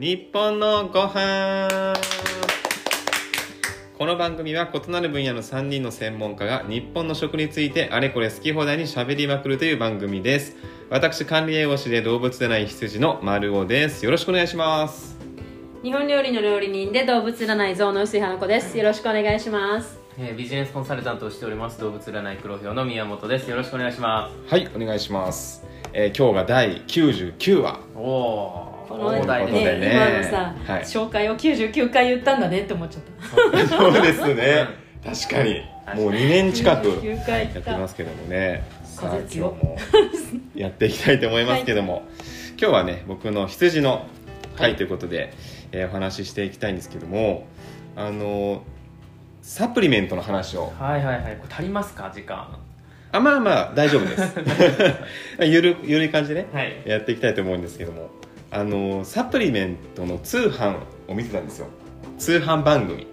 日本のご飯。この番組は異なる分野の3人の専門家が日本の食についてあれこれ好き放題に喋りまくるという番組です。私管理栄養士で動物でない羊の丸尾です。よろしくお願いします。日本料理の料理人で動物占い像の薄井花子です。よろしくお願いします。えービジネスコンサルタントをしております。動物占い黒豹の宮本です。よろしくお願いしまはいお願いします、えー今日が第99話。すおおこのねね。今のさ、はい。紹介を99回言ったんだねって思っちゃった。そうですね。確かに。もう2年近く99回。やってますけどもね。さあ今日もやっていきたいと思いますけども、今日はね僕の羊の回ということで、えーお話ししていきたいんですけどもあのサプリメントの話を。はいはいはい。これ足りますか？時間。あまあまあ大丈夫です。ゆるゆるい感じでねはい。やっていきたいと思うんですけどもあのサプリメントの通販を見てたんですよ。通販番組。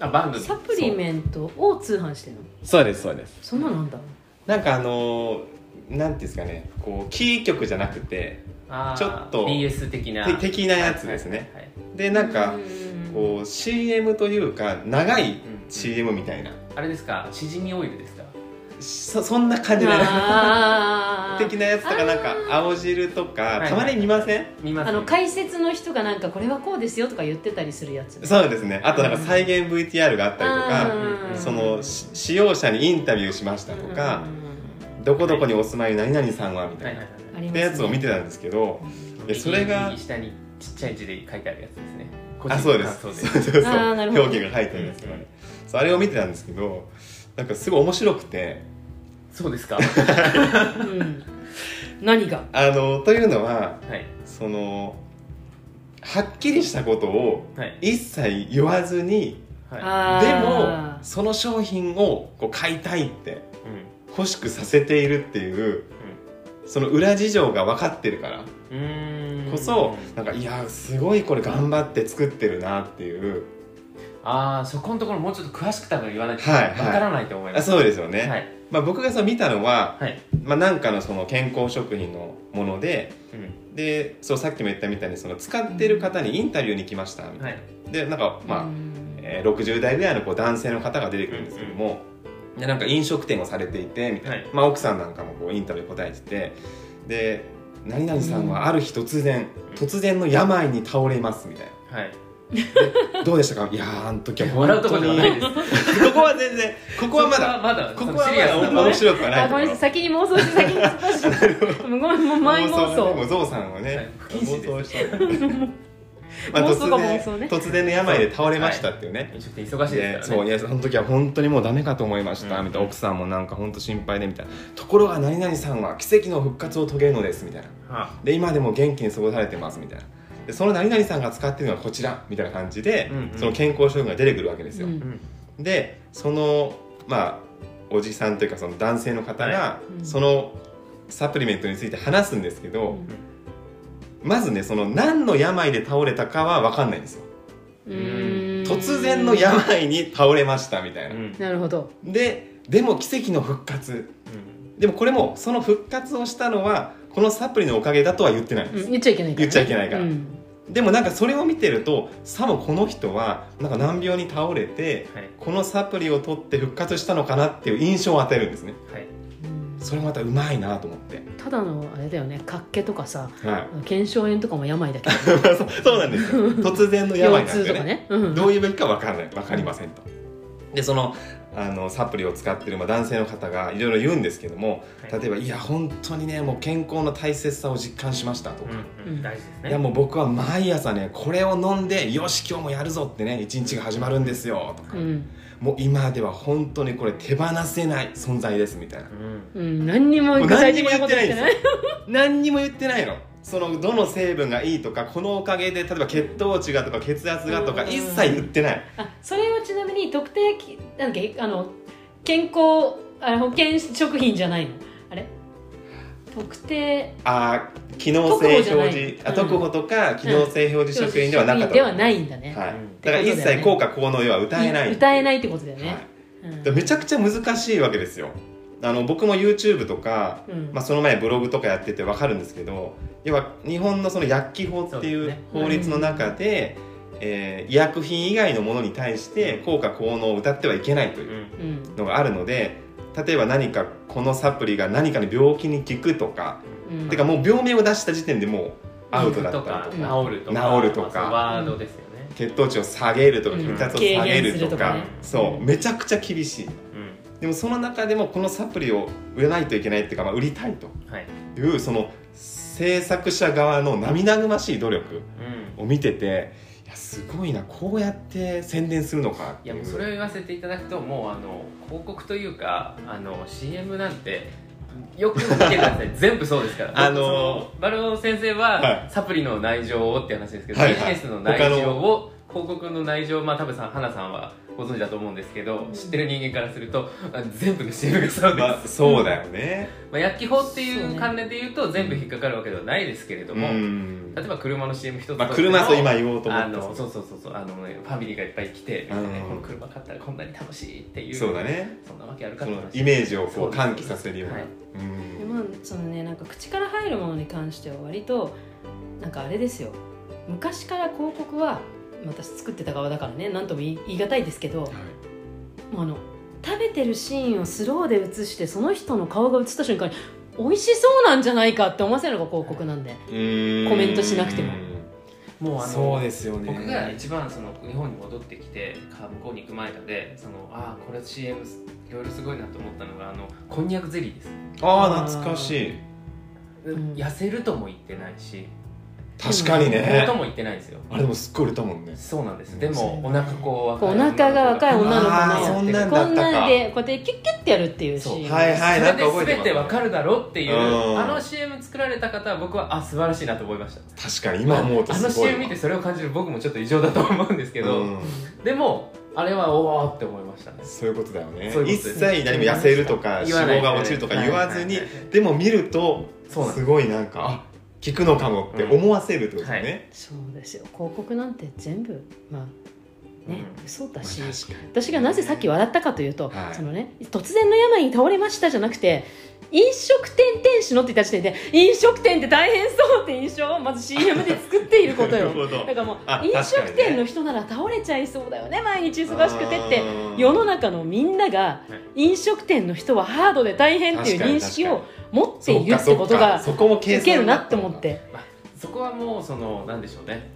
あ番組。サプリメントを通販してるの？そうですそうです。そんなのなんだ。なんかあのなんていうんですかね。こうキー局じゃなくてあーちょっと BS 的な。て的なやつですね。はいはいはい。でなんかうん。こう CM というか長い CM みたいな。あれですか？しじみオイルですか？そそんな感じで。あー。的なやつとかなんか青汁とかいたまに見ません？見ます。あの解説の人がなんかこれはこうですよとか言ってたりするやつ。そうですね。あとなんか再現 VTR があったりとかうんそのし使用者にインタビューしましたとかどこどこにお住まいの何々さんはみたな。はいいはいはい。ってやつを見てたんですけどでそれが右下にちっちゃい字で書いてあるやつですね。個あ人そうです。そうそうそうあーなるほど。表記が書いてあるんですけどねそうあれを見てたんですけどなんかすごい面白くてそうですか？うん。何が？あのというのははい。そのはっきりしたことをはい。一切言わずにはでー。もその商品をこう買いたいってう欲しくさせているっていうその裏事情が分かってるからんうん。こそなんかいやすごいこれ頑張って作ってるなっていうああそこのところもうちょっと詳しく多分言わないとはいわからないと思いまあすそうですよね、はい。まあ、僕がそう見たのは、はい。まあ、なんかのその健康食品のものでうん。でそうさっきも言ったみたいにその使ってる方にインタビューに来ましたみたいな、はい。でなんかまあ、うん。えー60代ぐらいのこう男性の方が出てくるんですけども、でなんか飲食店をされていてみたいな、はい。まあ、奥さんなんかもこうインタビュー答えててで何々さんはある日突然、突然の病に倒れますみたいな。はい。でどうでしたか？いやーあの時は本笑うとこ当にろではないです。ここは全然ここはまだ。まだここはまだ面白くはない。あごめんなさい。先に妄想して先に突っ走ってごめんもう前妄がねも想。うゾウさんはね、妄想した。まあ妄想が突然妄想ね。突然の病で倒れましたっていうね、飲食店忙しいでですからね。そういやその時は本当にもうダメかと思いました、うん。みたいな。奥さんもなんか本当心配でみたいな。ところが何々さんは奇跡の復活を遂げるのですみたいな。はで今でも元気に過ごされてますみたいなでその何々さんが使ってるのはこちらみたいな感じで、うんうん。その健康食品が出てくるわけですよ、うんうん。でそのまあおじさんというかその男性の方が、そのサプリメントについて話すんですけど、うん。まずねその何の病で倒れたかは分かんないんですよ。突然の病に倒れましたみたいな、うん。なるほど。ででも奇跡の復活。うん。でもこれもその復活をしたのはこのサプリのおかげだとは言ってないんです、うん。言っちゃいけないからね。言っちゃいけないから。うんでもなんかそれを見てるとさもこの人はなんか難病に倒れてはい。このサプリを取って復活したのかなっていう印象を与えるんですね。はい。うんそれまたうまいなと思って。ただのあれだよね。活気とかさはい。腱鞘炎とかも病だけど。そ うそうなんですよ。突然の病なん腰痛とかですよね。ねうん。どういうべきか分からない。分かりませんと。でそのあのサプリを使ってるまあ男性の方がいろいろ言うんですけどもはい。例えば「いや本当にねもう健康の大切さを実感しました」とか、うんうん。大事ですね。いやもう僕は毎朝ねこれを飲んでよし今日もやるぞってね一日が始まるんですよとか、うん。もう今では本当にこれ手放せない存在ですみたいな。うん。うん。何にも言ってない。んですこと言ってないよ何にも言ってないのそのどの成分がいいとかこのおかげで例えば血糖値がとか血圧がとかうん。一切言ってない。あそれはちなみに特定きなんだっけあの健康あ保険食品じゃないの？あれ？特定？あー機能性表特保うん特保とか機能性表示食品ではなかった。ではないんだね、はい。うん。だから一切効果効能要は歌えない歌えないってことだよね、はい。うんでめちゃくちゃ難しいわけですよあの僕も YouTube とか、うん。まあ、その前ブログとかやってて分かるんですけど要は日本のその薬機法っていう法律の中で、えー医薬品以外のものに対して効果効能を謳ってはいけないといううん。のがあるので例えば何かこのサプリが何かの病気に効くとか、うん。てかもう病名を出した時点でもうアウトだったとかりとか、治るとか治るとかワードですよね、血糖値を下げるとかうん。血圧を下げるとか,、ね。そううんめちゃくちゃ厳しい。うんでもその中でもこのサプリを売らないといけないっていうか、まあ、売りたいと。はい。いうその制作者側の涙ぐましい努力うん。を見てていやすごいなこうやって宣伝するのかいう。いやもうそれを言わせていただくともうあの広告というかあの CM なんてよく見てください。全部そうですから。あのーバルオ先生は、はい。サプリの内情をって話ですけど、はいはい。ビジネスの内情を広告の内情まあ多分さん花さんはご存知だと思うんですけど、うん。知ってる人間からするとあ全部の CM がそうです、まあ、そうだよね、まあ、薬機法っていそう関連で言うと全部引っかかるわけではないですけれども、うん。例えば車の CM 一つまあ、も車と今言おうと思った。あのそうそうそうそうあの、ね、ファミリーがいっぱい来て、うん。この車買ったらこんなに楽しいっていうそうだね。そんなわけあるかイメージをこそう喚起させるような、はい。うん。でもそのねなんか口から入るものに関しては割となんかあれですよ。昔から広告は私作ってた側だからね何とも言い言い難いですけどはい。もうあの食べてるシーンをスローで映してその人の顔が映った瞬間に美味しそうなんじゃないかって思わせるのが広告なんでコメントしなくても。もうあのそうですよね。僕が一番その日本に戻ってきてか向こうに行く前までそのああこれ CM いろいろすごいなと思ったのがあのこんにゃくゼリーです、ああ懐かしい。ん。痩せるとも言ってないし確かにとねも言ってないんですよ。あれでもすっごい売れたもんね。そうなんです。うん。でもお腹こうお腹が若い女の子あのこんなんでこうやってキュッキュッてやるっていうシーン。はいはいなんか覚えてます。それで全てわかるだろっていう。うん。あの CM 作られた方は僕はあ素晴らしいなと思いました。確かに今思うとあのすごい CM 見てそれを感じる僕もちょっと異常だと思うんですけど、うん。でもあれはおおって思いましたね。そういうことだよね。一切何も痩せるとか脂肪が落ちるとか言わずにでも見るとす。すごいなんかあ効くのかもって思わせるってことだねそうですよ。広告なんて全部まあね、うん。嘘だし、私がなぜさっき笑ったかというと、はい。そのね突然の病に倒れましたじゃなくて飲食店店主のって言った時点で飲食店って大変そうって印象をまず CM で作っていることよ。だからもうあ飲食店の人なら倒れちゃいそうだよね。毎日忙しくてってうん。世の中のみんなが飲食店の人はハードで大変っていう認識を持っているってことが受けるなって思って。まあ、そこはもうそのなんでしょうね。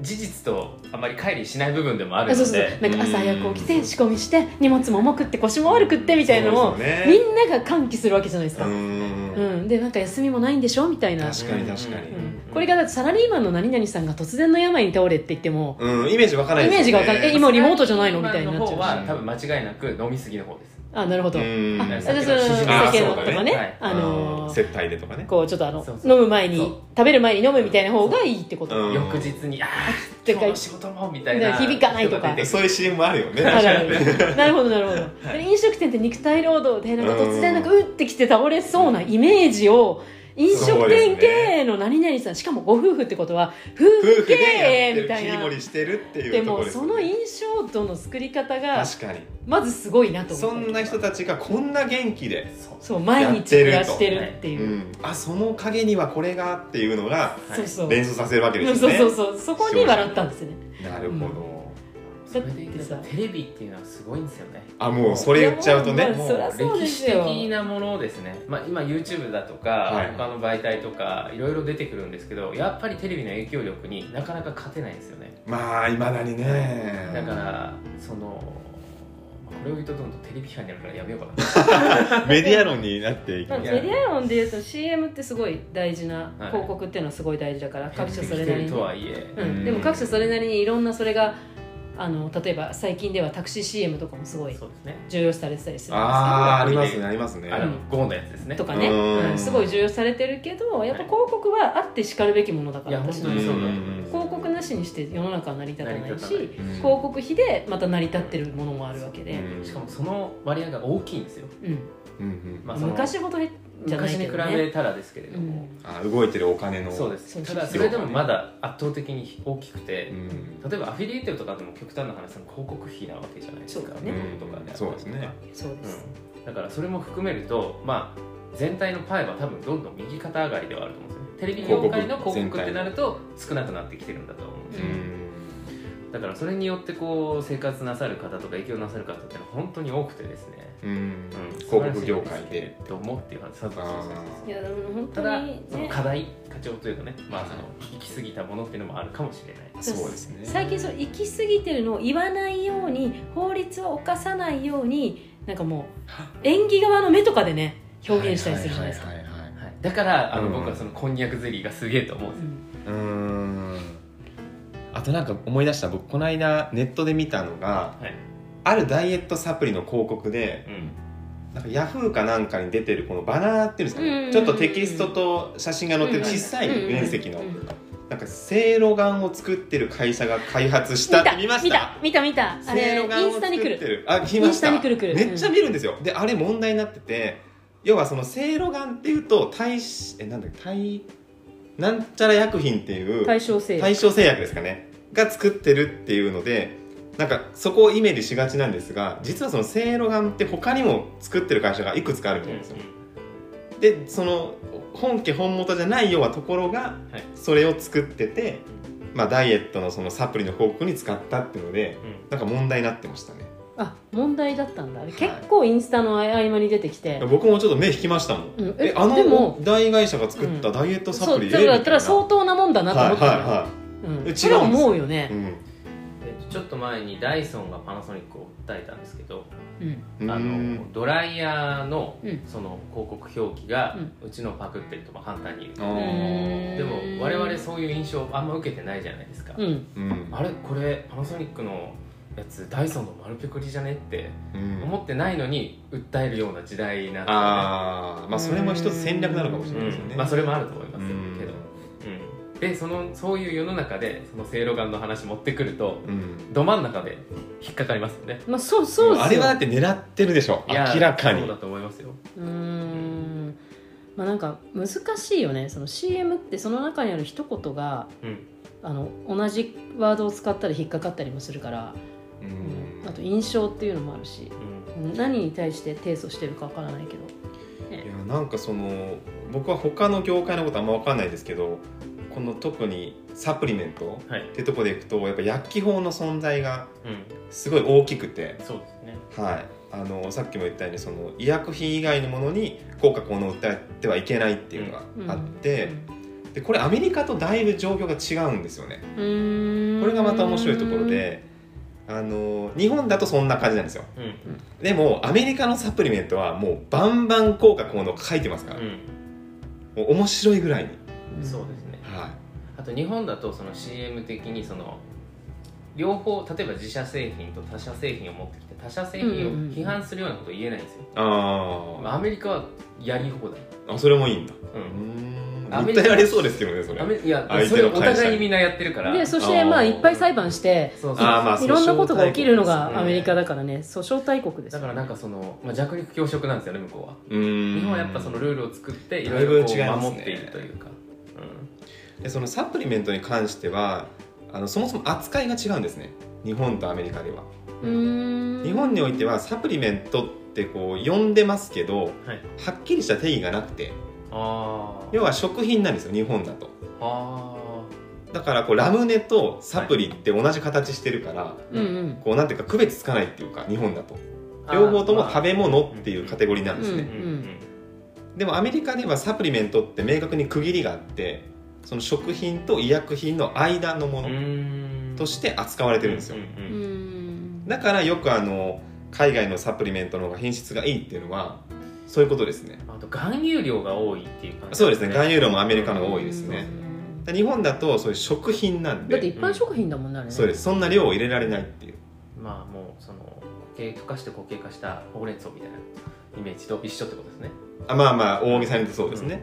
じ事実とあまり乖離しない部分でもあるのそうそうそう。でなんか朝早く起きて仕込みして荷物も重くって腰も悪くってみたいなのを、そうですよみねんなが歓喜するわけじゃないですか、ううん。んでなんか休みもないんでしょみたいな、確かに確かに。うん。これがだってサラリーマンの何々さんが突然の病に倒れって言ってもうん。イメージわかんないイメージがわかんない。え今リモートじゃないのみ今たいになっちゃうし。多分間違いなく飲みすぎの方ですあなるほど、うん。あうんじゃあその酒あのとかね。ねはい。あのー接待でとかね。こうちょっとあのそうそう。飲む前に食べる前に飲むみたいな方がいいってこと、うん。翌日にああてか今日の仕事もみたいな。響かないとか。そういう CM もあるよね。なるほどなるほど、で飲食店って肉体労働でなんか突然なんかうってきて倒れそうなイメージを飲食店経営の何々さんしかもご夫婦ってことは夫婦経営みたいな。切り盛りしてるっていうでところですもその印象度の作り方が確かに。まずすごいなと思った。そんな人たちがこんな元気で、そう毎日暮らしてるっていう。う、ん、あその陰にはこれがっていうのがそうそう。連想させるわけですそうそうそう。そこに笑ったんですね。なるほど、それで言うとテレビっていうのはすごいんですよね。あもうそれ言っちゃうとね。もうそりゃそうで歴史的なものですね、まあ、今 YouTube だとか、はい。他の媒体とかいろいろ出てくるんですけどやっぱりテレビの影響力になかなか勝てないんですよね。まあいまだにね。だからそのこれを言うとどんどんテレビ批判になるからやめようかな。メディア論になっていきメディア論でいうと CM ってすごい大事なはい。広告っていうのはすごい大事だから、各社それなりに。とはいえ。うん、でも各社それなりにいろんなそれがあの例えば最近ではタクシー CM とかもすごい重要視されてたりするんですけど。ああありますね。ありますねあのゴーのやつですね。とかね、うん。うんすごい重要視されてるけどやっぱ広告はあってしかるべきものだから私のそうだとうん思います。広告なしにして世の中は成り立たない。し広告費でまた成り立ってるものもあるわけで、うん。しかもその割合が大きいんですよ、うん。うんうん。まあ、昔ほどへじゃない昔に比けどね。べたらですけれども、うん。あ動いてるお金のそうです。ただそれでもまだ圧倒的に大きくて、うん。例えばアフィリエイトとかでも極端な話その広告費なわけじゃないですか。とかでそうですね。そうです、うん、だからそれも含めるとまあ全体のパイは多分どんどん右肩上がりではあると思うんですよね。テレビ業界の広告ってなると少なくなってきてるんだと思うんですよ、うんだからそれによってこう生活なさる方とか影響なさる方ってのは本当に多くてですね、うん。うん、広告業界で。と思っていう感じそうそうそういやでも本当ただその課題課長というかね。まあその行き過ぎたものっていうのもあるかもしれない。ーそうですね。最近そう行き過ぎてるのを言わないように法律を犯さないようになんかもう演技側の目とかでね表現したりするじゃないですか。はい。はいはいはいはい、だからあの、うん。僕はそのこんにゃくゼリーがすげえと思うんですよ、うん。うーんあとなんか思い出した僕この間ネットで見たのがはい。あるダイエットサプリの広告でうん。なんかヤフーかなんかに出てるこのバナーっていうんですかうんうんうんねちょっとテキストと写真が載ってる小さい面積のなんかせいろがんを作ってる会社が開発したって見ました？見た見た見た。あれイを作ってンスタに来る。るあ来ました。インスタに来る来る。めっちゃ見るんですよ。であれ問題になってて要はそのせいろがんっていうと対えなんだっけ？対なんちゃら薬品っていう対象性対象製薬ですかねが作ってるっていうのでなんかそこをイメージしがちなんですが実はそのせいろがんって他にも作ってる会社がいくつかあるみたいなんですよ。でその本家本元じゃないようなところがはい。それを作ってて、まあ、ダイエットのそのサプリの広告に使ったっていうのでうん。なんか問題になってましたね。あ問題だったんだ。あれい。結構インスタの合間に出てきて、僕もちょっと目引きましたもん、うん。えあでもの大会社が作ったダイエットサプリだったらみ相当なもんだなと思ったの。よ、はいはいはうんえ違うん。それは思うよね。ちょっと前にダイソンがパナソニックを訴えたんですけどうん。あのドライヤーのうんその広告表記がうちのパクってるとまあ簡単に言うあうでも我々そういう印象あんま受けてないじゃないですか、うん。うん。あれ？これパナソニックのやつダイソンの丸ペコリじゃね？ってうん。思ってないのに訴えるような時代なんで。ねああまあそれも一つ戦略なのかもしれないですよね、うん。まあそれもあると思いますうんけど、うん、でそのそういう世の中でそのせいろがんの話持ってくるとうん。ど真ん中で引っかかりますよね。まあそうそうですよ。あれはだって狙ってるでしょ。明らかに。そうだと思いますよ。うーん。まあなんか難しいよね。その CM ってその中にある一言がうん。あの同じワードを使ったり引っかかったりもするから、ううん。んあと印象っていうのもあるしうん。何に対して提訴してるかわからないけど。いやなんかその僕は他の業界のことあんま分かんないですけどこの特にサプリメントはい。ってとこでいくとやっぱ薬機法の存在がうん。すごい大きくて、そうですね。はい、あのさっきも言ったようにその医薬品以外のものに効果効能を訴えてはいけないっていうのがあって、でこれアメリカとだいぶ状況が違うんですよね。うんうん。これがまた面白いところであの日本だとそんな感じなんですよ。うん。でもアメリカのサプリメントはもうバンバン効果効能書いてますから、うもう面白いぐらいに、んそうですね。はあと日本だとその CM 的にその両方例えば自社製品と他社製品を持ってきて他社製品を批判するようなこと言えないんですよ、い、あまあアメリカはやり放題、ーあそれもいいんだ。う、うん。んアメリカ訴えられそうですけどねそれ。アメいや相それお手の会社互いにみんなやってるから。でそしてまあいっぱい裁判してそうそう。あーまあいろんなことが起きるのがアメリカだからね。訴訟大国です。よだからなんかその、まあ、弱肉強食なんですよね向こうは。うん。日本はやっぱそのルールを作っていろいろ守っているというか、でそのサプリメントに関してはあのそもそも扱いが違うんですね。日本とアメリカでは。日本においてはサプリメントってこう呼んでますけどうん、はい。はっきりした定義がなくて。要は食品なんですよ日本だと。あだからこうラムネとサプリって同じ形してるから、うんうん。こうなんていうか区別つかないっていうか日本だと。ー。両方とも食べ物まあっていうカテゴリーなんですね、でもアメリカではサプリメントって明確に区切りがあってその食品と医薬品の間のものうん。うんとして扱われてるんですよ、うんううん。ん。だからよくあの海外のサプリメントの方が品質がいいっていうのはそういうことですね。あと含有量が多いっていう感じそうですね。含有量もアメリカの方が多いですね。うんで日本だとそういう食品なんだってで一般食品だもんねあれね。そうです。そんな量を入れられないっていう。まあもうその固形溶かして固形化したほうれん草みたいなイメージと一緒ってことですね。あまあまあ大げさに言うとそうですね、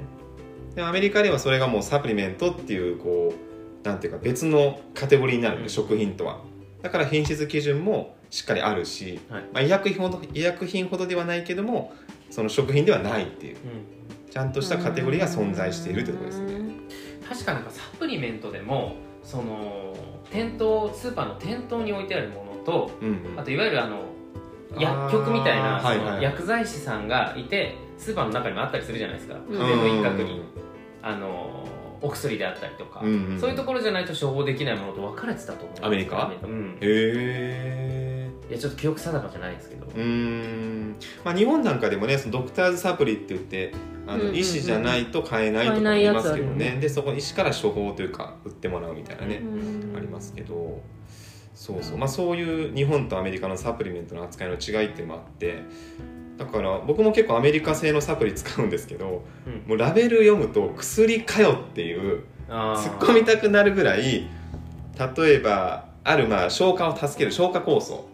でもアメリカではそれがもうサプリメントっていうこうなんていうか別のカテゴリーになるうん。食品とは。だから品質基準もしっかりあるし、はい。まあ、医薬品ほど医薬品ほどではないけどもその食品ではないっていう。うん。ちゃんとしたカテゴリーが存在しているということですね。確かなんかサプリメントでもその店頭スーパーの店頭に置いてあるものとうんうん。あといわゆるあの薬局みたいな薬剤師さんがいてスーパーの中にもあったりするじゃないですか。うん。腕の一角にあのお薬であったりとか、うんうんそういうところじゃないと処方できないものと分かれてたと思うんですよアメリカ？うん。へいやちょっと記憶定かじゃないですけど、えうーん。まあ日本なんかでもねそのドクターズサプリって言ってあの、うんうんうん。医師じゃないと買えないとかありますけどね。ねでそこ医師から処方というか売ってもらうみたいなね、うん。ありますけど。そうそう。まあそういう日本とアメリカのサプリメントの扱いの違いっていうのもあってだから僕も結構アメリカ製のサプリ使うんですけどうん。もうラベル読むと薬かよっていう突っ込みたくなるぐらい例えばあるまあ消化を助ける消化酵素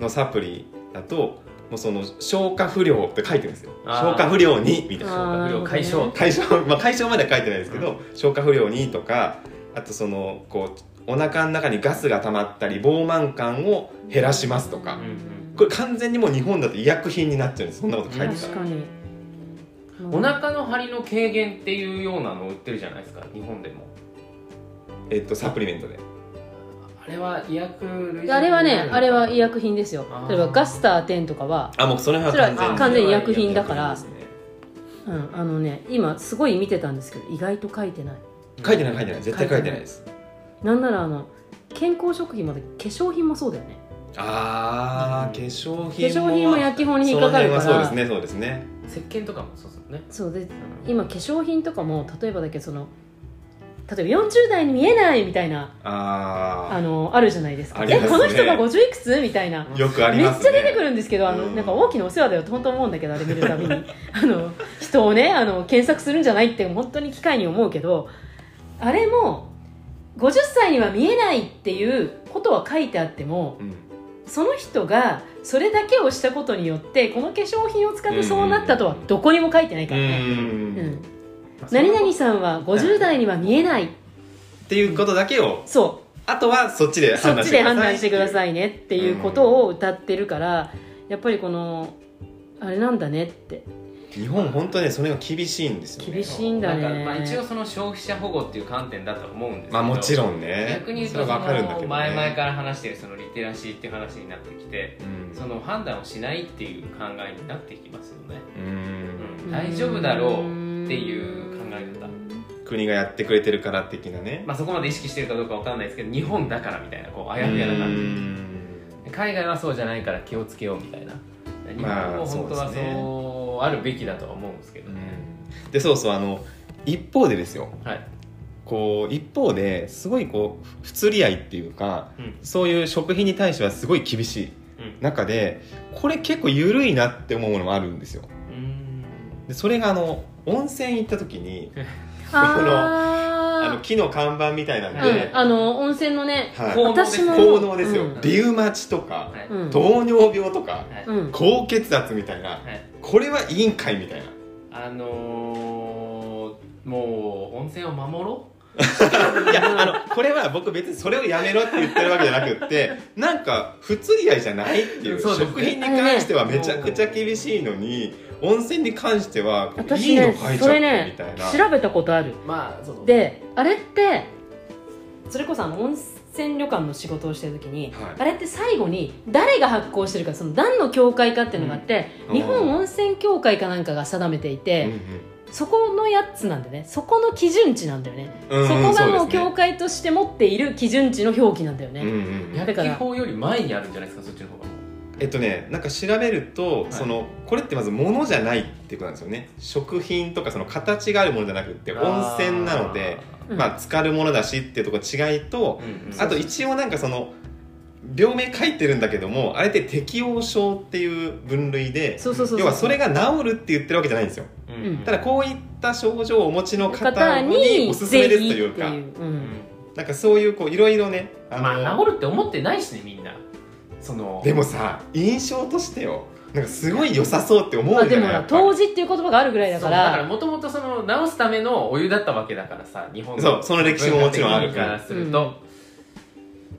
のサプリだともうその消化不良って書いてるんですよ。消化不良にみたいな。消化不良解消。解消。まあ解消までは書いてないですけど、消化不良にとかあとそのこうお腹の中にガスが溜まったり膨満感を減らしますとか、うんこれ完全にもう日本だと医薬品になっちゃうんです。そんなこと書いてたら。確かに。お腹の張りの軽減っていうようなのを売ってるじゃないですか日本でも。えっとサプリメントで。あれは医薬類あれはねあれは医薬品ですよ。例えばガスター10とかは、あもうそれはそれは完全に完全に医薬品だから。ね。うん、あのね今すごい見てたんですけど意外と書いてない。書いてない書いてない。絶対書いてないです。なんならあの健康食品まで化粧品もそうだよねあー化粧品化粧品も薬法に引っかかるから。その辺はそうですねそうですね。石鹸とかもそうですよね。そうで今化粧品とかも例えばだけどその例えば40代に見えないみたいなああのあるじゃないですか。ありますね。えこの人が50いくつみたいな。あよくありめっますね。ちゃ出てくるんですけどあの、うん。なんか大きなお世話だよと本当思うんだけどあれ見るたびに。あの人をねあの検索するんじゃないって本当に機械に思うけどあれも50歳には見えないっていうことは書いてあってもうんその人がそれだけをしたことによってこの化粧品を使ってそうなったとはどこにも書いてないからね、ううん。ん何々さんは50代には見えない。っていうことだけを。そあとはそっちでうそっちで判断してくださいいねっていうことを歌ってるからやっぱりこのあれなんだねって日本本当ねそれが厳しいんですよね。厳しいんだね。なんかまあ一応その消費者保護っていう観点だと思うんですけど。まあもちろんね。逆に言うそれとそはわかるんだけど、ね、の前々から話してるそのリテラシーっていう話になってきてうん。その判断をしないっていう考えになってきますよね、うん。うん、大丈夫だろうっていう考え方。国がやってくれてるから的なね。まあそこまで意識してるかどうかわかんないですけど日本だからみたいなこうあやふやなう感ん。じ海外はそうじゃないから気をつけようみたいな日まあ本も本当はそうですね。そうあるべきだとは思うんですけどね、でそうそうあの一方でですよ。はい、こう一方ですごいこう不釣り合いっていうかうん。そういう食品に対してはすごい厳しいうん。中でこれ結構緩いなって思うものもあるんですよ。うん。でそれがあの温泉行った時に あのあ木の看板みたいなんで、あ、の温泉のねはい。効能私も効能ですよ、うん。リウマチとか、糖尿病とか高血圧みたいなはい。これはいいんかいみたいな。あのー、もう温泉を守ろ いやあのこれは僕別にそれをやめろって言ってるわけじゃなくって なんか不釣り合いじゃないっていう食品に関してはめちゃくちゃ厳しいのに温泉に関しては私いのね書いちゃってそれねみたいな、調べたことある。うまあそのであれってそれこそあの温泉旅館の仕事をしてる時に、はい。あれって最後に誰が発行してるかその何の協会かっていうのがあって、うん。日本温泉協会かなんかが定めていて、そこのやつなんだよね。そこの基準値なんだよね、うんうんそこがもう協会として持っている基準値の表記なんだよね、うんうんだから法より前にあるんじゃないですかそっちの方が。もえっとねなんか調べると、い。そのこれってまず物じゃないっていうことなんですよね。食品とかその形があるものじゃなくて温泉なのでうん。まあ浸かるものだしっていうところ違いと、うんうん。あと一応なんかその病名書いてるんだけどもあれって適応症っていう分類で要はそれが治るって言ってるわけじゃないんですよ。うん。うんただこういった症状をお持ちの方方ににおすすめですというか。うん。なんかそういうこういろいろねあの、まあ治るって思ってないしねみんなそのでもさ印象としてよ。なんかすごい良さそうって思まあ、うじでもなゃなっぱり。当時っていう言葉があるぐらいだから。そうだからもともとその治すためのお湯だったわけだからさ日本そうその歴史ももちろんある文化的にからすると、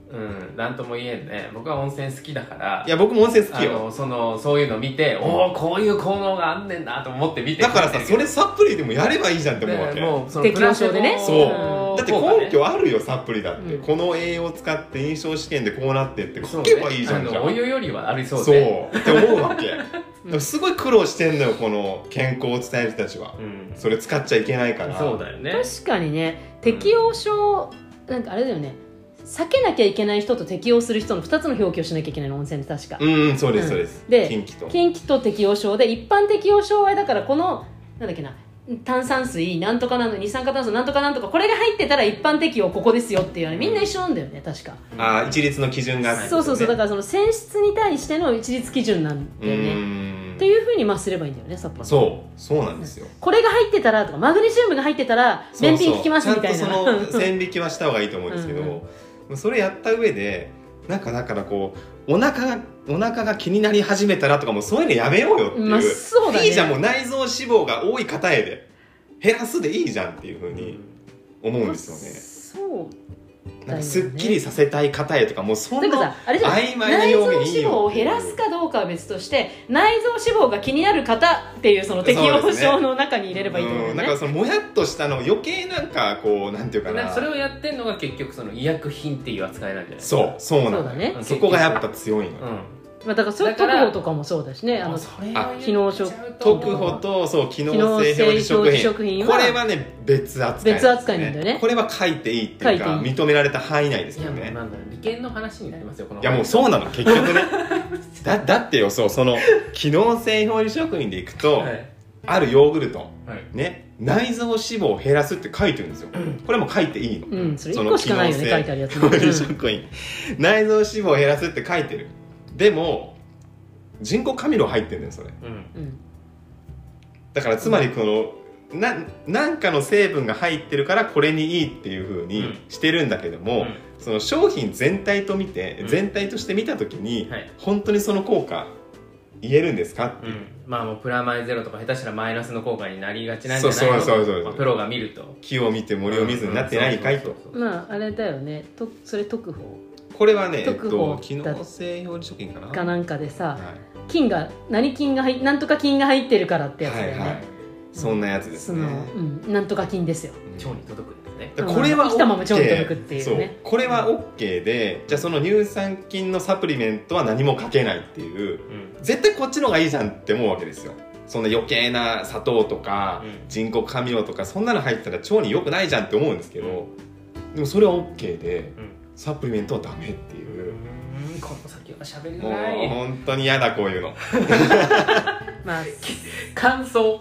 うんなんとも言えんね。僕は温泉好きだから。いや僕も温泉好あきよ。のそのそういうの見て、おおこういう効能があんねんなと思って見てだからさそれサプリでもやればいいじゃんって思うわけ。でもうその適応症でね。そう。だって根拠あるよサプリだって、うん。この栄養を使って臨床試験でこうなってって。そうね。書けばいいじゃんじゃん。あのお湯よりはありそうそう。でって思うわけ。すごい苦労してんのよこの健康を伝える人たちは。うん。それ使っちゃいけないから。そうだよね。確かにね。適応症なんかあれだよね避けなきゃいけない人と適応する人の2つの表記をしなきゃいけないの温泉って確か、うんうんそうですうん。そうです、で近畿と。近畿と適応症で一般適応症はだからこのなんだっけな炭酸水なんとかなんと二酸化炭素なんとかなんとかこれが入ってたら一般適用ここですよっていうみんな一緒なんだよね確か、ああ一律の基準があってそうそうそうだかからその泉質に対しての一律基準なんだよね。ん。っていうふうにまあすればいいんだよねサプリ。そうそうなんですよ。これが入ってたらとかマグネシウムが入ってたら便秘効きますみたいな。そうそうちゃんとその線引きはした方がいいと思うんですけど、うんそれやった上でなんかだからこうお腹がお腹が気になり始めたらとかもうそういうのやめようよっていう、まあそうだね。いいじゃんもう内臓脂肪が多い方へで減らすでいいじゃんっていうふうに思うんですよね。そうなんかすっきりさせたい方へとかもうそなん。な曖昧な内臓脂肪を減らすかどうかは別として内臓脂肪が気になる方っていうその適応症の中に入れればいいと思ううんん、なんかそのもやっとしたの余計なんかこうなんていうかな。なんかそれをやってんのが結局その医薬品っていう扱いなんじゃない？そうそうなのそうだね。そこがやっぱ強いの。よ、うんまあ、だからそれ特報とかもそうだしねあの機能食ちゃうと特保とそう機能性性表示食品食品はこれはね別扱い別扱いなんだよね。これは書いていいっていうか書いていい。認められた範囲内ですよね。なんだろう利権の話になりますよこのいやもうそうなの結局ね。だだってよそうその機能性表示食品でいくと、はい。あるヨーグルトはい。ね内臓脂肪を減らすって書いてるんですよ。これも書いていいの。うんそれそ1個しかないよね機能性書いてあるやつ表示ね、食品。内臓脂肪を減らすって書いてるでも人工甘味料入ってるんだよそれ。うん。うんうんだからつまりこの、ななんかの成分が入ってるからこれにいいっていうふうにうん。してるんだけども、うん。その商品全体と見て、うん。全体として見た時に、はい。本当にその効果言えるんですか？っていう、うん。まあもうプラマイゼロとか下手したらマイナスの効果になりがちなんじゃないの？そうそうそうそうまあプロが見ると。木を見て森を見ずになってないかいと、まああれだよね。とそれ特報これはね、えっと、機能性表示食品かな。かなんかでさは菌が何菌が入なんとか菌が入ってるからってい、やつだよね、はいはい。そんなやつですね。その、うん、なんとか菌ですよ。腸に届くんですね。でこれは OK 腸に届くっていうね。そう。これは OK でじゃあその乳酸菌のサプリメントは何もかけないっていううん。絶対こっちの方がいいじゃんって思うわけですよ。そんな余計な砂糖とか、うん。人工甘味料とかそんなの入ったら腸に良くないじゃんって思うんですけど、でもそれは OK でうんサプリメントはダメっていう、うんこの先は喋りづもうらい本当に嫌だこういうの。まあ 感想。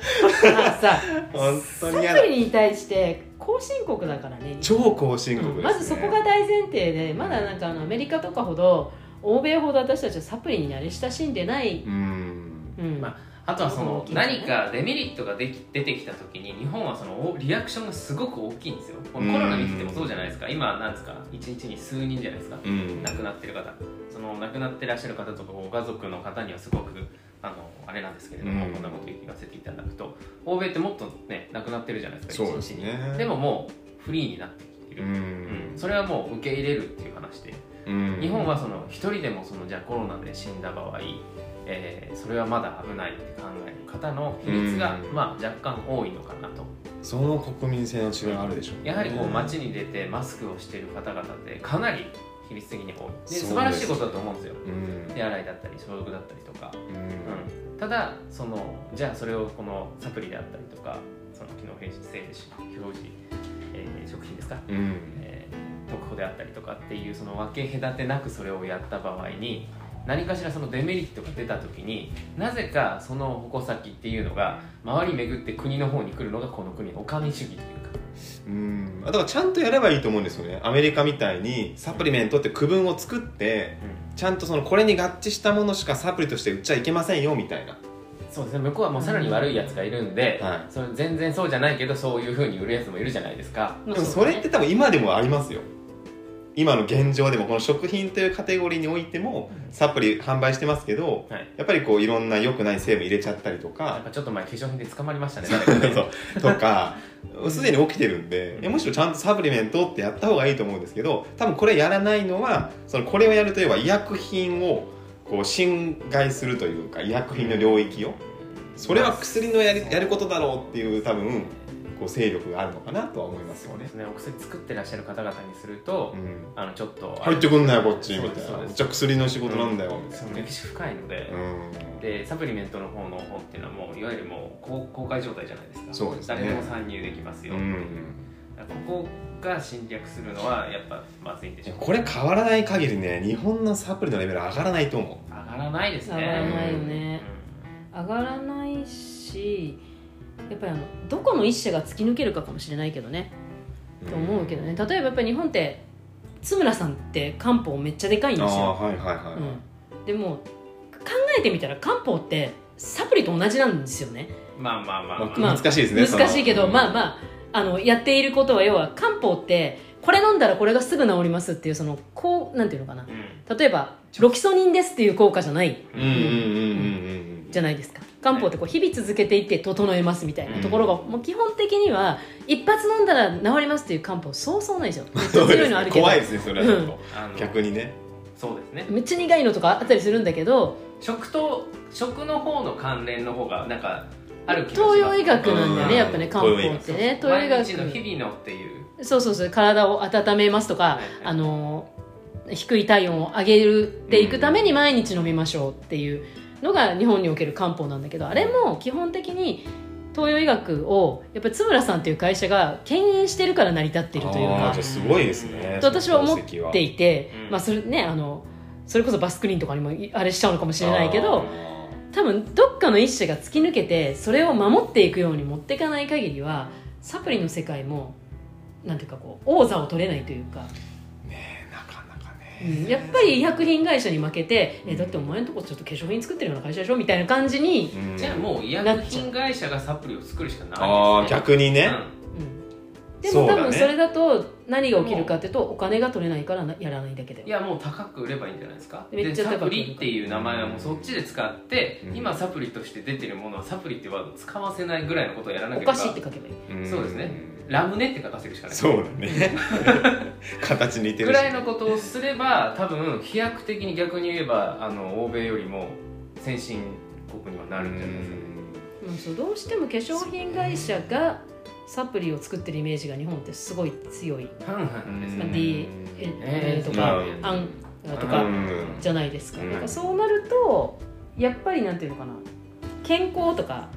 まあさ本当に嫌サだプリに対して後進国だからね。超高深刻です、ね。まずそこが大前提でまだなんかあのアメリカとかほど欧米ほど私たちはサプリに慣れ親しんでない、うん。うん。まあとはその何かデメリットができ出てきた時に日本はそのおリアクションがすごく大きいんですよ。コロナ見ててもそうじゃないですか。今なんですか？一日に数人じゃないですか。うん亡くなってる方。その亡くなってらっしゃる方とかご家族の方にはすごくあのあれなんですけれども、うん。こんなこと言わせていただくと。欧米ってもっとね亡くなってるじゃないですかそうです一日ねに。でももうフリーになってきてうる、うん。ん。それはもう受け入れるっていう話で。うん。日本はその一人でもそのじゃあコロナで死んだ場合、えーそれはまだ危ないって考える方の比率が、うん。まあ、若干多いのかなと。その国民性の違いはあるでしょうね。やはりこう街に出てマスクをしている方々ってかなり比率的に多い。で素晴らしいことだと思うんですよ。うん。手洗いだったり消毒だったりとか、うん。うん、ただそのじゃあそれをこのサプリであったりとかその機能変性表示、えー食品ですか、うん。えー特保であったりとかっていうその分け隔てなくそれをやった場合に何かしらそのデメリットが出た時になぜかその矛先っていうのが回り巡って国の方に来るのがこの国のお上主義というか。うん。だからちゃんとやればいいと思うんですよね。アメリカみたいにサプリメントって区分を作ってちゃんとそのこれに合致したものしかサプリとして売っちゃいけませんよみたいな。そうですね。向こうはもうさらに悪いやつがいるんで、はい。それ全然そうじゃないけどそういうふうに売るやつもいるじゃないですか。まあでもそれって多分今でもありますよ今の現状でもこの食品というカテゴリーにおいてもサプリ販売してますけどはい。やっぱりこういろんな良くない成分入れちゃったりとか。ぱちょっと前化粧品で捕まりましたね。そうとか すでに起きてるんでいやむしろちゃんとサプリメントってやった方がいいと思うんですけど多分これやらないのはそのこれをやるといえば医薬品をこう侵害するというか医薬品の領域を。それは薬のやりやることだろうっていう多分こう勢力があるのかなとは思いますよね。そうで。すね。お薬作ってらっしゃる方々にすると、うん。あのちょっと入ってくんなよこっちみたいな。じゃあ薬の仕事なんだよみたいなね。その歴史深いので、うん。でサプリメントの方の本っていうのはもういわゆるもう公公開状態じゃないですか。そうですね。誰でも参入できますよ、う。ん。ここが侵略するのはやっぱまずいんでしょうこれ変わらない限りね日本のサプリのレベル上がらないと思上がらないですね。上がらないよね上がらないしやっぱりあのどこの一社が突き抜けるかかもしれないけどね。うと思うけどね。例えばやっぱり日本って津村さんって漢方めっちゃでかいんですああよ、はいはいはい、うん、でも考えてみたら漢方ってサプリと同じなんですよね。うんまあまあまあ、まあ。まあ難しいですね難しいけど、まああまああのやっていることは要は漢方ってこれ飲んだらこれがすぐ治りますっていうそのこうなんていうのかな。うん。例えばロキソニンですっていう効果じゃない。うんうんうんうんうん。じゃないですか漢方ってこう日々続けていって整えますみたいなところが、もう基本的には一発飲んだら治りますっていう漢方そうそうないですよめっちゃそうですね。強いのあるけど怖いですねそれはちょっと、あの逆にね。そうですね。めっちゃ苦いのとかあったりするんだけど食と食の方の関連の方がなんかある気がします。東洋医学なんだようん。ねやっぱね漢方ってね東洋医毎学。日の日々のっていう。そうそうそう体を温めますとか、はいはい。あの低い体温を上げるっていくために毎日飲みましょうっていうのが日本における漢方なんだけどあれも基本的に東洋医学をやっぱり津村さんっていう会社が牽引してるから成り立っているというかすごいですねと私は思っていて、うんまあそれねあのそれこそバスクリーンとかにもいあれしちゃうのかもしれないけどあ多分どっかの一社が突き抜けてそれを守っていくように持っていかない限りはサプリの世界もなんていうかこう王座を取れないというか、うん。やっぱり医薬品会社に負けて、えだってお前のとこちょっと化粧品作ってるような会社でしょみたいな感じに、うん。じゃあもう医薬品会社がサプリを作るしかないですね。ああ逆にね、うん、でも多分それだと何が起きるかっていうとお金が取れないからなやらないだけだよ。いやもう高く売ればいいんじゃないですか。めっちゃ高くでサプリっていう名前はもうそっちで使って、うん今サプリとして出てるものはサプリってワードを使わせないぐらいのことをやらなけおれば。菓子って書けばいい。ん。そうですねラムネって書かせるしかない。そうだね。形似てるしぐらいのことをすれば多分飛躍的に逆に言えばあの欧米よりも先進国にはなるんじゃないですかね。うん、そうどうしても化粧品会社がサプリを作ってるイメージが日本ってすごい強い、半々ですうんね D えーとか、うんアンとうかんじゃないですか,、うん。なんかそうなるとやっぱりなんていうのかな。健康とか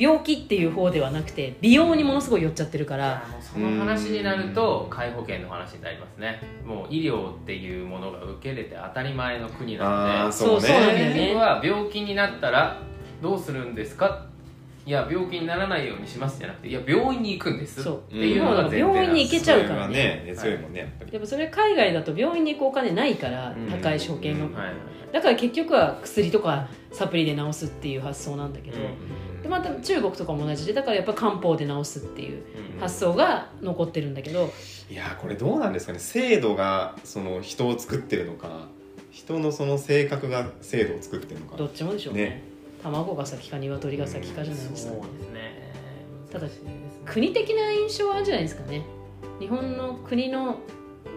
病気っていう方ではなくて美容にものすごい寄っちゃってるから、その話になると介護保険の話になりますね。もう医療っていうものが受け入れて当たり前の国なので。そうね。そうそうなんだよね。は病気になったらどうするんですか？いや病気にならないようにしますじゃなくていや病院に行くんですそうっていうのが病院に行けちゃうからね。ね根強いもんねやっぱり。やっぱそれ海外だと病院に行くお金ないからうん。高い保険の、うん。はいはいだから結局は薬とかサプリで治すっていう発想なんだけど、うんでまた中国とかも同じでだからやっぱ漢方で治すっていううん発想が残ってるんだけど、いやーこれどうなんですかね。制度がその人を作ってるのか人のその性格が制度を作ってるのか。どっちもでしょうね。ね。卵が先か鶏が先かじゃないですか、そうですね。ただ国的な印象はあるんじゃないですかね。日本の国の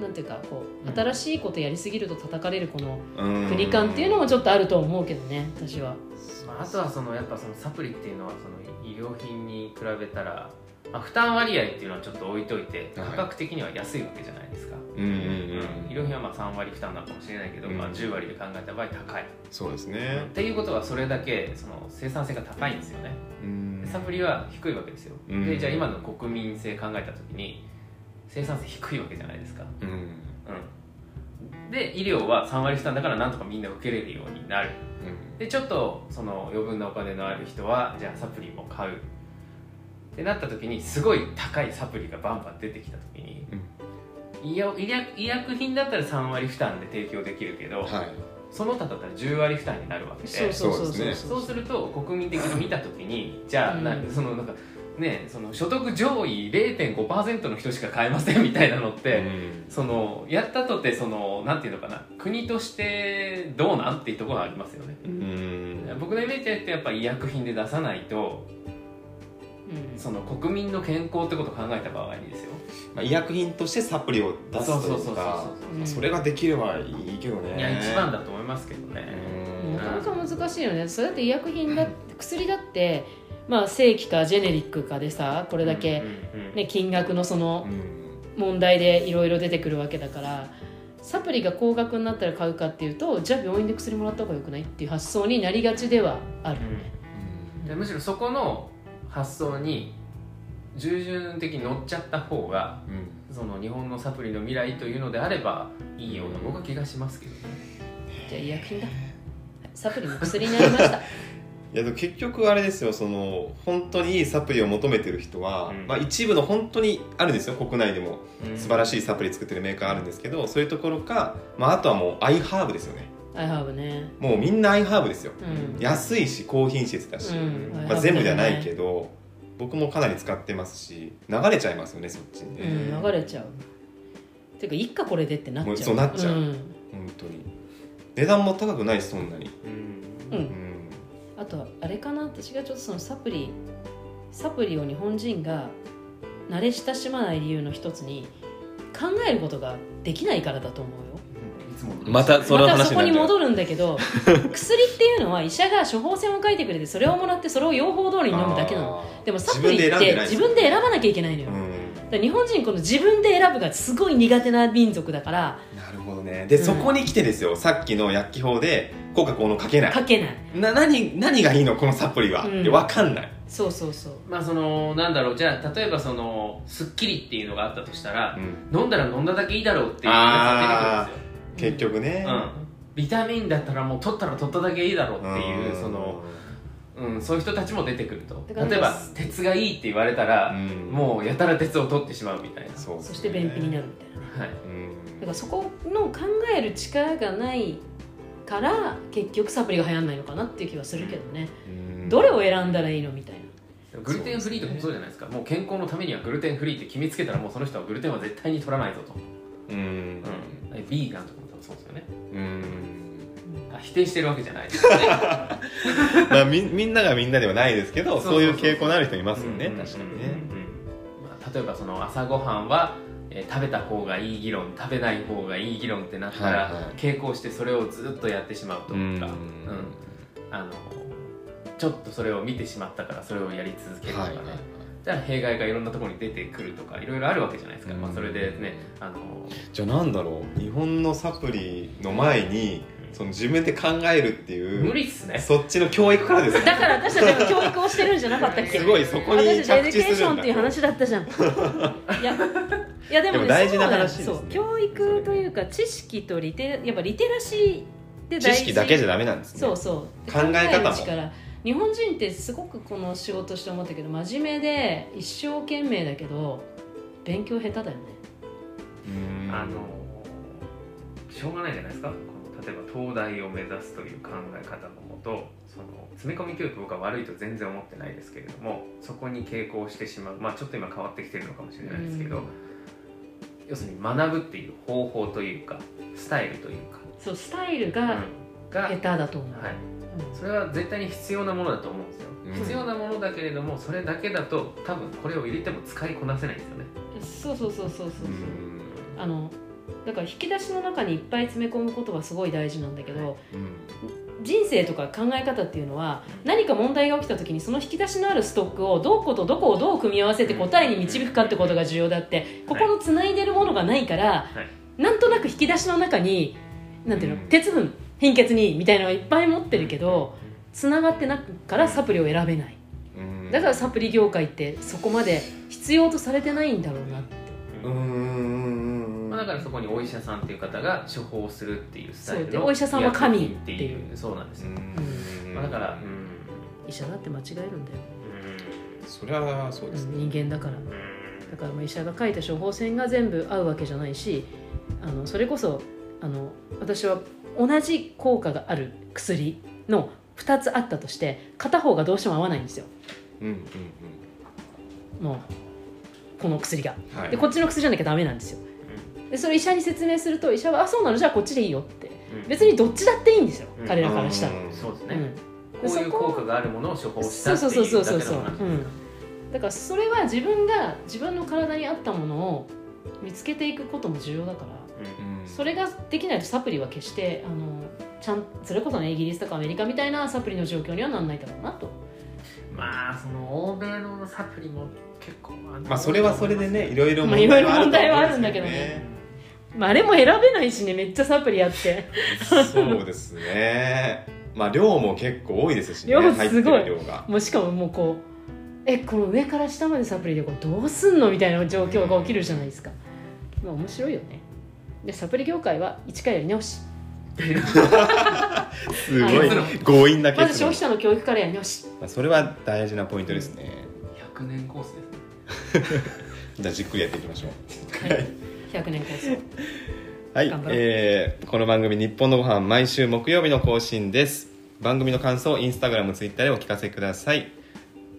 なんていうかこううん。新しいことやりすぎると叩かれるこのうん。国感っていうのもちょっとあると思うけどね私はまあ、あとはそのやっぱそのサプリっていうのはその医療品に比べたら、まあ、負担割合っていうのはちょっと置いといてはい。価格的には安いわけじゃないですか、うんうんうん医療品はまあ3割負担なのかもしれないけど、うんまあ、10割で考えた場合高い、そうですっねていうことはそれだけその生産性が高いんですよね。うん。サプリは低いわけですよ、うん。でじゃあ今の国民性考えた時に生産性低いわけじゃないですか、うん。うん、で医療は3割負担だからなんとかみんな受けれるようになるでちょっとその余分なお金のある人はじゃあサプリも買う。ってなった時にすごい高いサプリがバンバン出てきた時に、医薬医薬医薬品だったら3割負担で提供できるけど、はい。その他だったら10割負担になるわけで。そうそうそうそうそう。ですそうすると国民的に見た時にじゃあ、うん。なそのなんかねその所得上位0.5%の人しか買えませんみたいなのって、うん。そのやったとてそのなんていうのかな国としてどうなんっていうところがありますよね、うん。僕のイメージってやっぱ医薬品で出さないとうん。その国民の健康ってことを考えた場合にですよ。まあ、医薬品としてサプリを出すとそうそうそうそういうかそれができればいいけどね。いや一番だと思いますけどね、うん。なかなか難しいよね。それだって医薬品だ薬だってまあ正規かジェネリックかでさこれだけ、うんうんうんね、金額のそのうん。問題でいろいろ出てくるわけだからサプリが高額になったら買うかっていうとじゃあ病院で薬もらった方がよくないっていう発想になりがちではある、うんでむしろそこの発想に従順的に乗っちゃった方がうん。その日本のサプリの未来というのであればいいような僕は気がしますけどね、じゃあ医薬品だ。サプリも薬になりました いやでも結局あれですよその本当にいいサプリを求めてる人は、うん。まあ、一部の本当にあるんですよ国内でも。素晴らししいサプリ作ってるメーカーあるんですけどそういうところか、まあ、あとはもうアイハーブですよね。アイハーブね。もうみんなアイハーブですよ。うん。安いし高品質だし、うん。まあ、全部ではないけど僕もかなり使ってますし流れちゃいますよねそっちにうんね、流れちゃう。ていうかいっかこれでってなっちゃう。そうなっちゃう。本当に。値段も高くないしそんなに、うんあとはあれかな私がちょっとそのサプリサプリを日本人が慣れ親しまない理由の一つに考えることができないからだと思うよ。またそのまた話になっちゃうそこに戻るんだけど 薬っていうのは医者が処方箋を書いてくれてそれをもらってそれを用法通りに飲むだけなの。でもサプリって自分で選ばなきゃいけないのよ、うん。日本人この自分で選ぶがすごい苦手な民族だから。なるほどね。で、うんそこに来てですよ。さっきの薬機法で効果効能かけない。書けない。な何何がいいのこのサプリは、うん。いやわかんない、そうそうそう。まあそのなんだろうじゃあ例えばそのスッキリっていうのがあったとしたら、うん。飲んだら飲んだだけいいだろうっていうやつが出てくるんですよ。結局ね、うん、ビタミンだったらもう取ったら取っただけいいだろうっていううん。その、うん、そういう人たちも出てくると。だから例えば鉄がいいって言われたら、うん。もうやたら鉄を取ってしまうみたいな、そそして便秘になるみたいなね。はい、うん。だからそこの考える力がないから結局サプリが流行んないのかなっていう気はするけどね、うん。どれを選んだらいいのみたいな。グルテンフリーとかもそうじゃないですか。もう健康のためにはグルテンフリーって決めつけたらもうその人はグルテンは絶対に取らないぞと、うん。うん、ビーガンとかもそうですよね。うん。あ否定してるわけじゃない。ですよねまあみみんながみんなではないですけどそういう傾向のある人いますよねうん確かにね。うんまあ、例えばその朝ごはんは、えー食べた方がいい議論食べない方がいい議論ってなったら、はいはい。傾向してそれをずっとやってしまうとか、うん。うん。あのちょっとそれを見てしまったからそれをやり続けるとかね、はいはいじゃあ弊害がいろんなところに出てくるとかいろいろあるわけじゃないですか、うん。まあ、それでねあのじゃあなんだろう。日本のサプリの前にその自分で考えるっていう無理っすね。そっちの教育からですねだから私たちは教育をしてるんじゃなかったっけ？すごいそこに私たちエデュ着地するんだ ケーションっていう話だったじゃん。いやいやでも,、ね、でも大事な話ですね。そう。教育というか知識とリテやっぱリテラシーで大事。知識だけじゃダメなんですね。そうそう。考え方も。日本人ってすごくこの仕事して思ったけど真面目で一生懸命だけど勉強下手だよね。うん。あのしょうがないじゃないですか。この例えば東大を目指すという考え方のもとその詰め込み教育僕は悪いと全然思ってないですけれどもそこに傾向してしまう。まあちょっと今変わってきてるのかもしれないですけど、うん要するに学ぶっていう方法というかスタイルというか、そうスタイルうん。がが、下手だと思う、はい、うん。それは絶対に必要なものだと思うんですよ、うん。必要なものだけれどもそれだけだと多分これを入れても使いこなせないんですよね。そうそうそうそうそうそう。うん。あのだから引き出しの中にいっぱい詰め込むことはすごい大事なんだけどうん人生とか考え方っていうのは何か問題が起きた時にその引き出しのあるストックをどことどこをどう組み合わせて答えに導くかってことが重要であってここのつないでるものがないから、はい。なんとなく引き出しの中になんていうの、うん。鉄分貧血にみたいなのをいっぱい持ってるけどつながってなくからサプリを選べない。うん。だからサプリ業界ってそこまで必要とされてないんだろうなってだからそこにお医者さんっていう方が処方するっていうスタイルのそうでお医者さんは神っていう。そうなんですよ、うん。まあ、だからうん。医者だって間違えるんだよ、それはそうですね。人間だから。うん。だからまあ医者が書いた処方箋が全部合うわけじゃないしあのそれこそあの私は同じ効果がある薬の2つあったとして片方がどうしても合わないんですよ。うんうん。もうこの薬が。はい。でこっちの薬じゃなきゃダメなんですよでそれ医者に説明すると医者は「あそうなの？じゃあこっちでいいよ」って。うん。別にどっちだっていいんですよ、うん。彼らからしたら、うん。そうですね、うん。こういう効果があるものを処方したそうっていううだそそうそうそうそう、けの話。うん、だからそれは自分が自分の体に合ったものを見つけていくことも重要だから。うん。それができないとサプリは決してあのちゃんそれこそねイギリスとかアメリカみたいなサプリの状況にはならないだろうなと。まあその欧米のサプリも結構まあそれはそれでねいろいろまあいろいろ問題はあるんだけどねねまあ、あれも選べないしねめっちゃサプリあって。そうですね。まあ量も結構多いですしね量入ってすごいる量が。もうしかももうこうえこの上から下までサプリでこれどうすんのみたいな状況が起きるじゃないですか、まあ面白いよね。でサプリ業界は一回やり直し。すごい強引なまず結論消費者の教育からやり直し。まあそれは大事なポイントですね。100年コースですね。じゃあじっくりやっていきましょう。はい100年コースはいえーこの番組「日本のご飯毎週木曜日の更新です。番組の感想をインスタグラムツイッターでお聞かせください。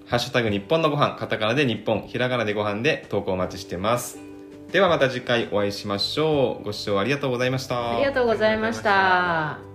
ハッシュタグ日本のご飯カタカナで日本ひらがなでご飯で投稿お待ちしてます。ではまた次回お会いしましょう。ご視聴ありがとうございました。ありがとうございました